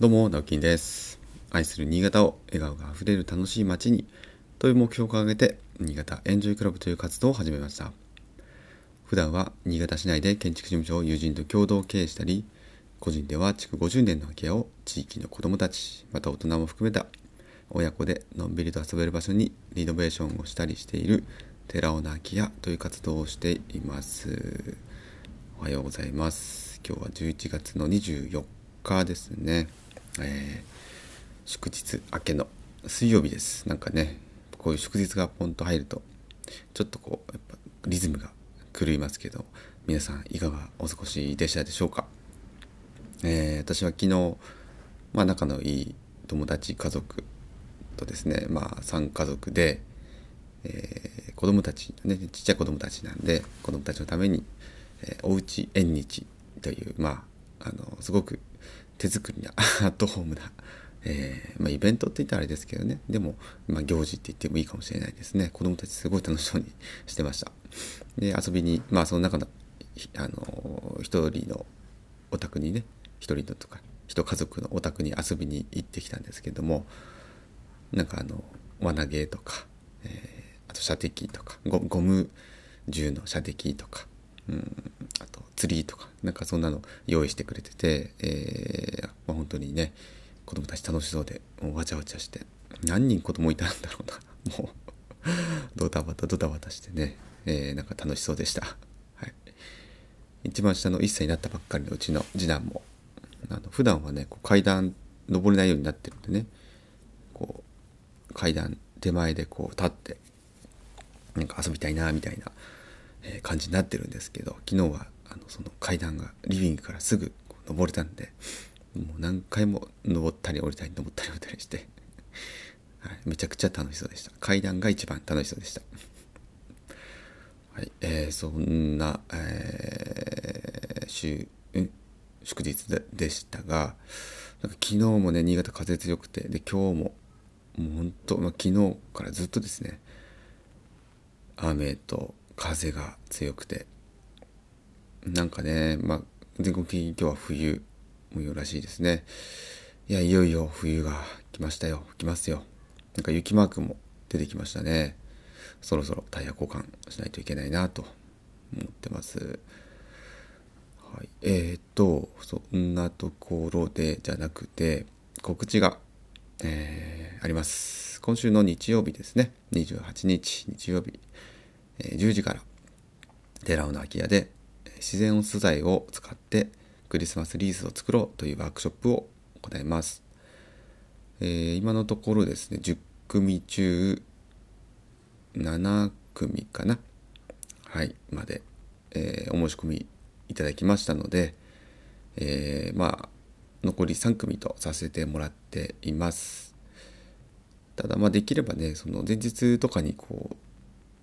どうも、直樹です。愛する新潟を笑顔があふれる楽しい街にという目標を掲げて、新潟エンジョイクラブという活動を始めました。普段は新潟市内で建築事務所を友人と共同経営したり、個人では築50年の空き家を地域の子どもたち、また大人も含めた親子でのんびりと遊べる場所にリノベーションをしたりしている寺尾の空き家という活動をしています。おはようございます。今日は11月の24日ですね。えー祝日明けの水曜日です。なんかね、こういう祝日がポンと入ると、ちょっとこう、やっぱリズムが狂いますけど、皆さんいかがお過ごしでしたでしょうか？えー私は昨日、まあ仲のいい友達、家族とですね、まあ3家族で、えー子供たち、ね、ちっちゃい子供たちなんで、子供たちのために、えーおうち縁日という、まあ、あの、すごく手作りな、アットホームな、えーまあ、イベントって言ったらあれですけどね、でも、まあ、行事って言ってもいいかもしれないですね。子供たちすごい楽しそうにしてました。で、遊びに、まあ、その中の、ひあの、一人のお宅にね、一人のとか、一家族のお宅に遊びに行ってきたんですけども、なんかあの、輪投げとか、えーあと射的とかゴ、ゴム銃の射的とか、あと釣りとか、なんかそんなの用意してくれてて、えーまあ、本当にね、子供たち楽しそうで、もうわちゃわちゃして、何人子供いたんだろうな、もう、ドタバタドタバタしてね、えーなんか楽しそうでした。はい。一番下の1歳になったばっかりのうちの次男も、あの普段はね、こう階段登れないようになってるんでね、こう階段手前でこう立ってなんか遊びたいなみたいな、え感じになってるんですけど昨日はあのその階段がリビングからすぐ登れたんでもう何回も登ったり降りたり登ったり降りたりして、はい、めちゃくちゃ楽しそうでした。階段が一番楽しそうでした。はい、えーそんな、えー週祝日でしたがなんか昨日もね新潟風強くてで今日ももう本当、まあ、昨日からずっとですね雨と風が強くて。なんかね、まあ、全国的に今日は冬模様らしいですね。いやいよいよ冬が来ましたよ。来ますよ。なんか雪マークも出てきましたね。そろそろタイヤ交換しないといけないなと思ってます。はい、えー、とそんなところでじゃなくて告知が、えーあります。今週の日曜日ですね。28日日曜日、10時から寺尾の空き家で自然素材を使ってクリスマスリースを作ろうというワークショップを行います、えー今のところですね10組中7組かなはいまで、えーお申し込みいただきましたので、えーまあ残り3組とさせてもらっています。ただまあできればねその前日とかにこう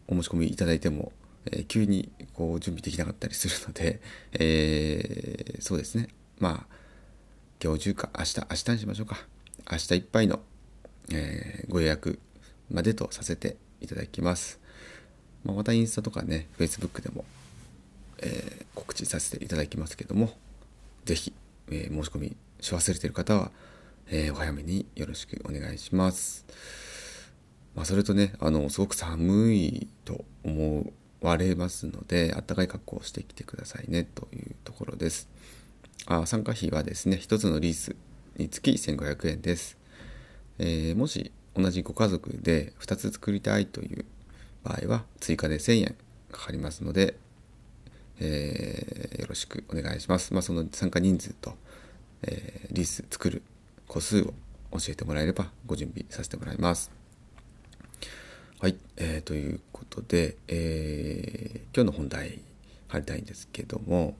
お申し込みいただいても、えー急にこう準備できなかったりするので、えーそうですね。まあ今日中か明日明日にしましょうか。明日いっぱいの、えーご予約までとさせていただきます、まあ、またインスタとかね Facebook でも、えー告知させていただきますけどもぜひ、えー申し込みし忘れている方は、えーお早めによろしくお願いします。まあ、それとね、あの、すごく寒いと思われますので、あったかい格好をしてきてくださいね、というところです。あ参加費はですね、一つのリースにつき1500円です。えーもし同じご家族で2つ作りたいという場合は、追加で1000円かかりますので、えーよろしくお願いします。まあ、その参加人数と、えーリース作る個数を教えてもらえればご準備させてもらいます。はい、えーということで、えー今日の本題入りたいんですけども、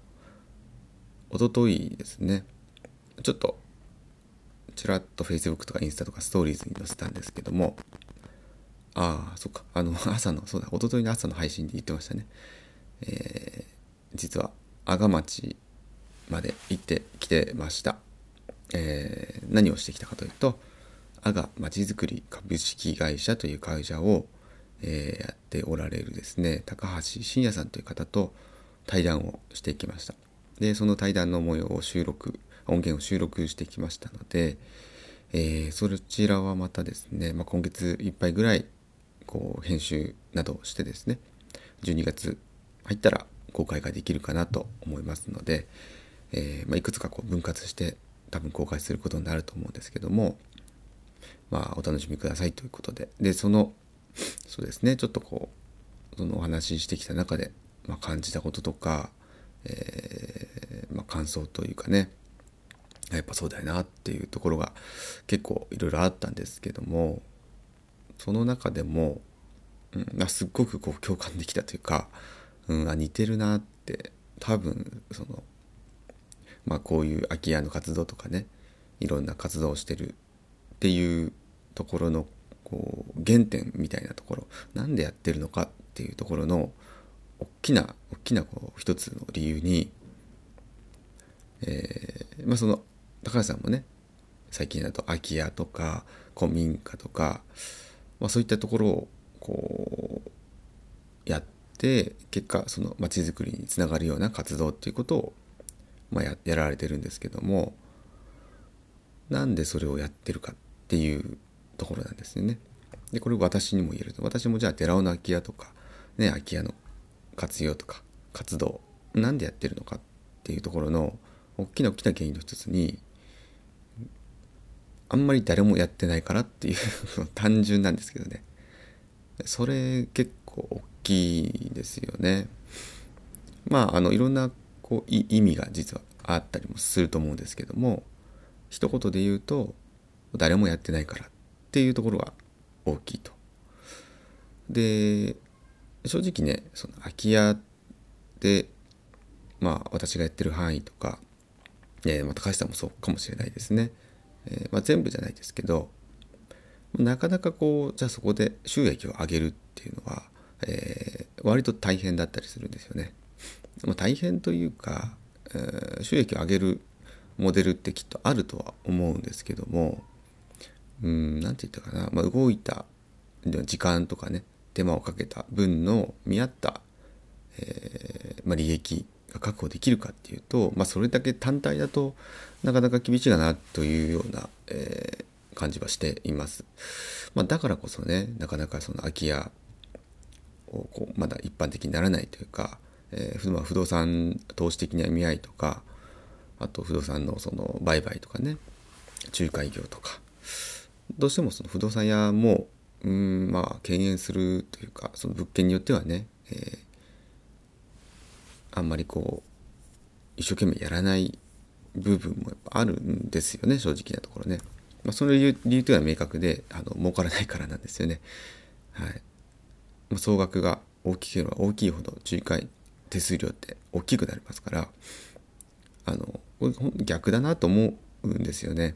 おとといですね、ちょっとちらっと Facebook とかインスタとかストーリーズに載せたんですけども、ああ、そっか、あの、朝の、そうだ、おとといの朝の配信で言ってましたね。えー実は阿賀町まで行ってきてました、えー何をしてきたかというと阿賀まちづくり株式会社という会社を、えーやっておられるですね高橋真也さんという方と対談をしてきました。でその対談の模様を収録音源を収録してきましたので、えー、そちらはまたですね、まあ、今月いっぱいぐらいこう編集などしてですね12月入ったら公開ができるかなと思いますので、えー、まあ、いくつかこう分割して多分公開することになると思うんですけどもまあお楽しみくださいということで。でそのそうですね。ちょっとこうそのお話ししてきた中で、まあ、感じたこととか、えー、まあ、感想というかね。やっぱそうだよなっていうところが結構いろいろあったんですけどもその中でも、うん、すっごくこう共感できたというか、うん、あ似てるなって多分そのまあこういう空き家の活動とかねいろんな活動をしてるっていうところのこう原点みたいなところ。なんでやってるのかっていうところの大きな大きなこう一つの理由に、えーまあ、その高橋さんもね最近だと空き家とか古民家とか、まあ、そういったところをこうやって結果その街づくりにつながるような活動っていうことを、まあ、ややられてるんですけどもなんでそれをやってるかっっていうところなんですよね。でこれ私にも言えると。私もじゃあ寺尾の空き家とかね空き家の活用とか活動なんでやってるのかっていうところの大きな大きな原因の一つにあんまり誰もやってないからっていう 単純なんですけどね。それ結構大きいですよね。まああのいろんなこう意味が実はあったりもすると思うんですけども一言で言うと誰もやってないからっていうところが大きいとで正直ねその空き家でまあ私がやってる範囲とか、えー、まあ、高橋さんもそうかもしれないですねえー、まあ、全部じゃないですけどなかなかこうじゃあそこで収益を上げるっていうのは、えー、割と大変だったりするんですよね。まあ、大変というか、え、収益を上げるモデルってきっとあるとは思うんですけどもうん何て言ったかな、まあ、動いた時間とかね手間をかけた分の見合った、えーまあ、利益が確保できるかっていうと、まあ、それだけ単体だとなかなか厳しいかなというような、えー、感じはしています。まあ、だからこそねなかなかその空き家をこうまだ一般的にならないというか、えー、不動産投資的な意味合いとかあと不動産のその売買とかね仲介業とかどうしてもその不動産屋もうんまあ敬遠するというかその物件によってはね、えー、あんまりこう一生懸命やらない部分もやっぱあるんですよね正直なところね。まあ、その理由理由というのは明確であの儲からないからなんですよね。はい、まあ、総額が大きければ大きいほど仲介手数料って大きくなりますからあの逆だなと思うんですよね。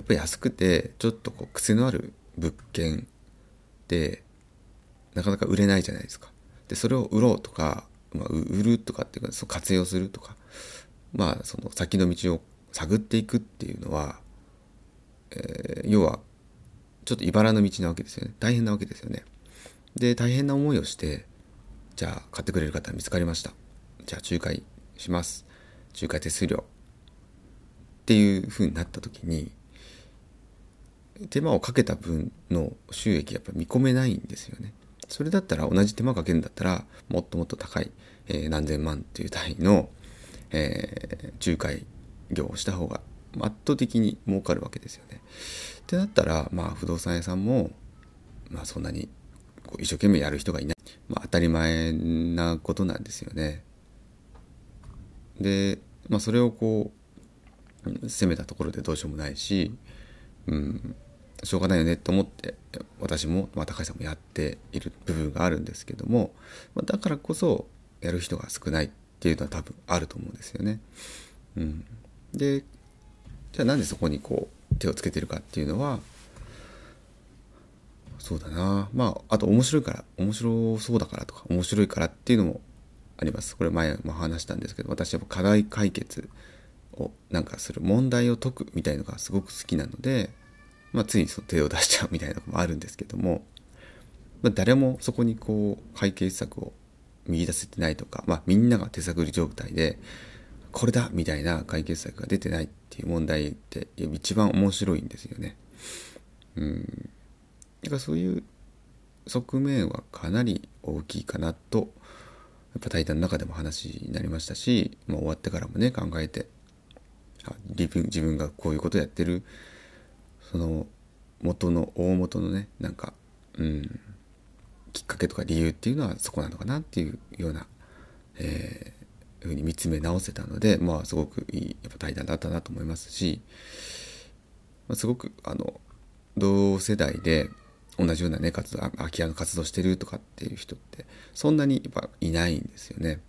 やっぱり安くてちょっとこう癖のある物件でなかなか売れないじゃないですか。でそれを売ろうとかまあ、売るとかっていうかその活用するとかまあその先の道を探っていくっていうのは、えー、要はちょっと茨の道なわけですよね。大変なわけですよね。で大変な思いをしてじゃあ買ってくれる方見つかりました。じゃあ仲介します。仲介手数料。っていうふうになった時に手間をかけた分の収益やっぱ見込めないんですよねそれだったら同じ手間かけるんだったらもっともっと高い、えー、何千万っていう単位の、えー、仲介業をした方が圧倒的に儲かるわけですよね。ってなったらまあ不動産屋さんも、まあ、そんなに一生懸命やる人がいない、まあ、当たり前なことなんですよね。で、まあ、それをこう責めたところでどうしようもないし、うん、しょうがないよねと思って私も、まあ、高橋さんもやっている部分があるんですけども、まあ、だからこそやる人が少ないっていうのは多分あると思うんですよね。うん、でじゃあなんでそこにこう手をつけてるかっていうのはそうだなまああと面白いから面白そうだからとか面白いからっていうのもあります。これ前も話したんですけど私は課題解決をなんかする問題を解くみたいのがすごく好きなのでまあ、ついにその手を出しちゃうみたいなのもあるんですけども、まあ、誰もそこにこう解決策を見出せてないとか、まあ、みんなが手探り状態でこれだみたいな解決策が出てないっていう問題って一番面白いんですよね。うん。だかそういう側面はかなり大きいかなと、やっぱ対談の中でも話になりましたし、まあ、終わってからもね、考えて、自分がこういうことやってる、その元の、大元のね、なんか、うん、きっかけとか理由っていうのはそこなのかなっていうような、えー、ふうに見つめ直せたので、まあ、すごくいいやっぱ対談だったなと思いますし、まあ、すごくあの同世代で同じようなね活動空き家の活動してるとかっていう人ってそんなにやっぱいないんですよね。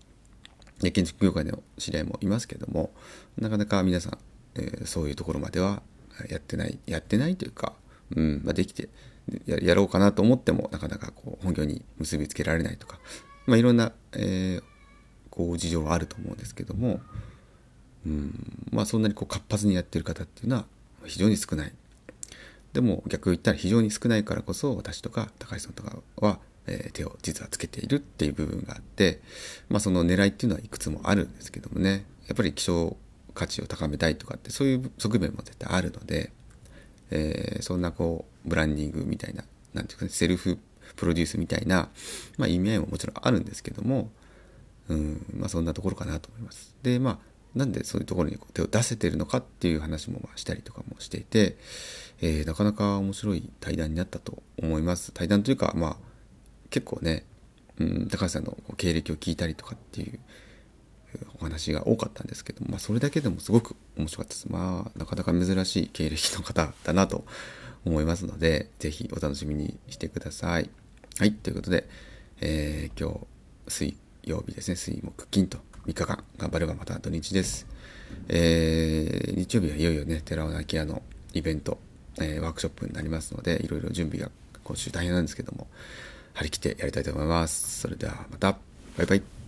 で建築業界の知り合いもいますけどもなかなか皆さん、えー、そういうところまではやってないやってないというか、うんまあ、できてやろうかなと思ってもなかなかこう本業に結びつけられないとか、まあ、いろんな、えー、こう事情はあると思うんですけども、うんまあ、そんなにこう活発にやってる方っていうのは非常に少ない。でも逆を言ったら非常に少ないからこそ私とか高橋さんとかは、え、手を実はつけているっていう部分があって、まあ、その狙いっていうのはいくつもあるんですけどもねやっぱり希少価値を高めたいとかってそういう側面も絶対あるので、えー、そんなこうブランディングみたいな何て言うか、ね、セルフプロデュースみたいな、まあ、意味合いももちろんあるんですけども、うんまあ、そんなところかなと思います。でまあなんでそういうところにこう手を出せてるのかっていう話もまあしたりとかもしていて、えー、なかなか面白い対談になったと思います。対談というか、まあ、結構ね、うん、高橋さんの経歴を聞いたりとかっていうお話が多かったんですけど、まあ、それだけでもすごく面白かったです。まあ、なかなか珍しい経歴の方だなと思いますので、ぜひお楽しみにしてください。はい、ということで、えー、今日、水曜日ですね、水木金と3日間頑張ればまた土日です。えー、日曜日はいよいよね、寺尾泣屋のイベント、えー、ワークショップになりますので、いろいろ準備が今週大変なんですけども、張り切ってやりたいと思います。それではまた、バイバイ。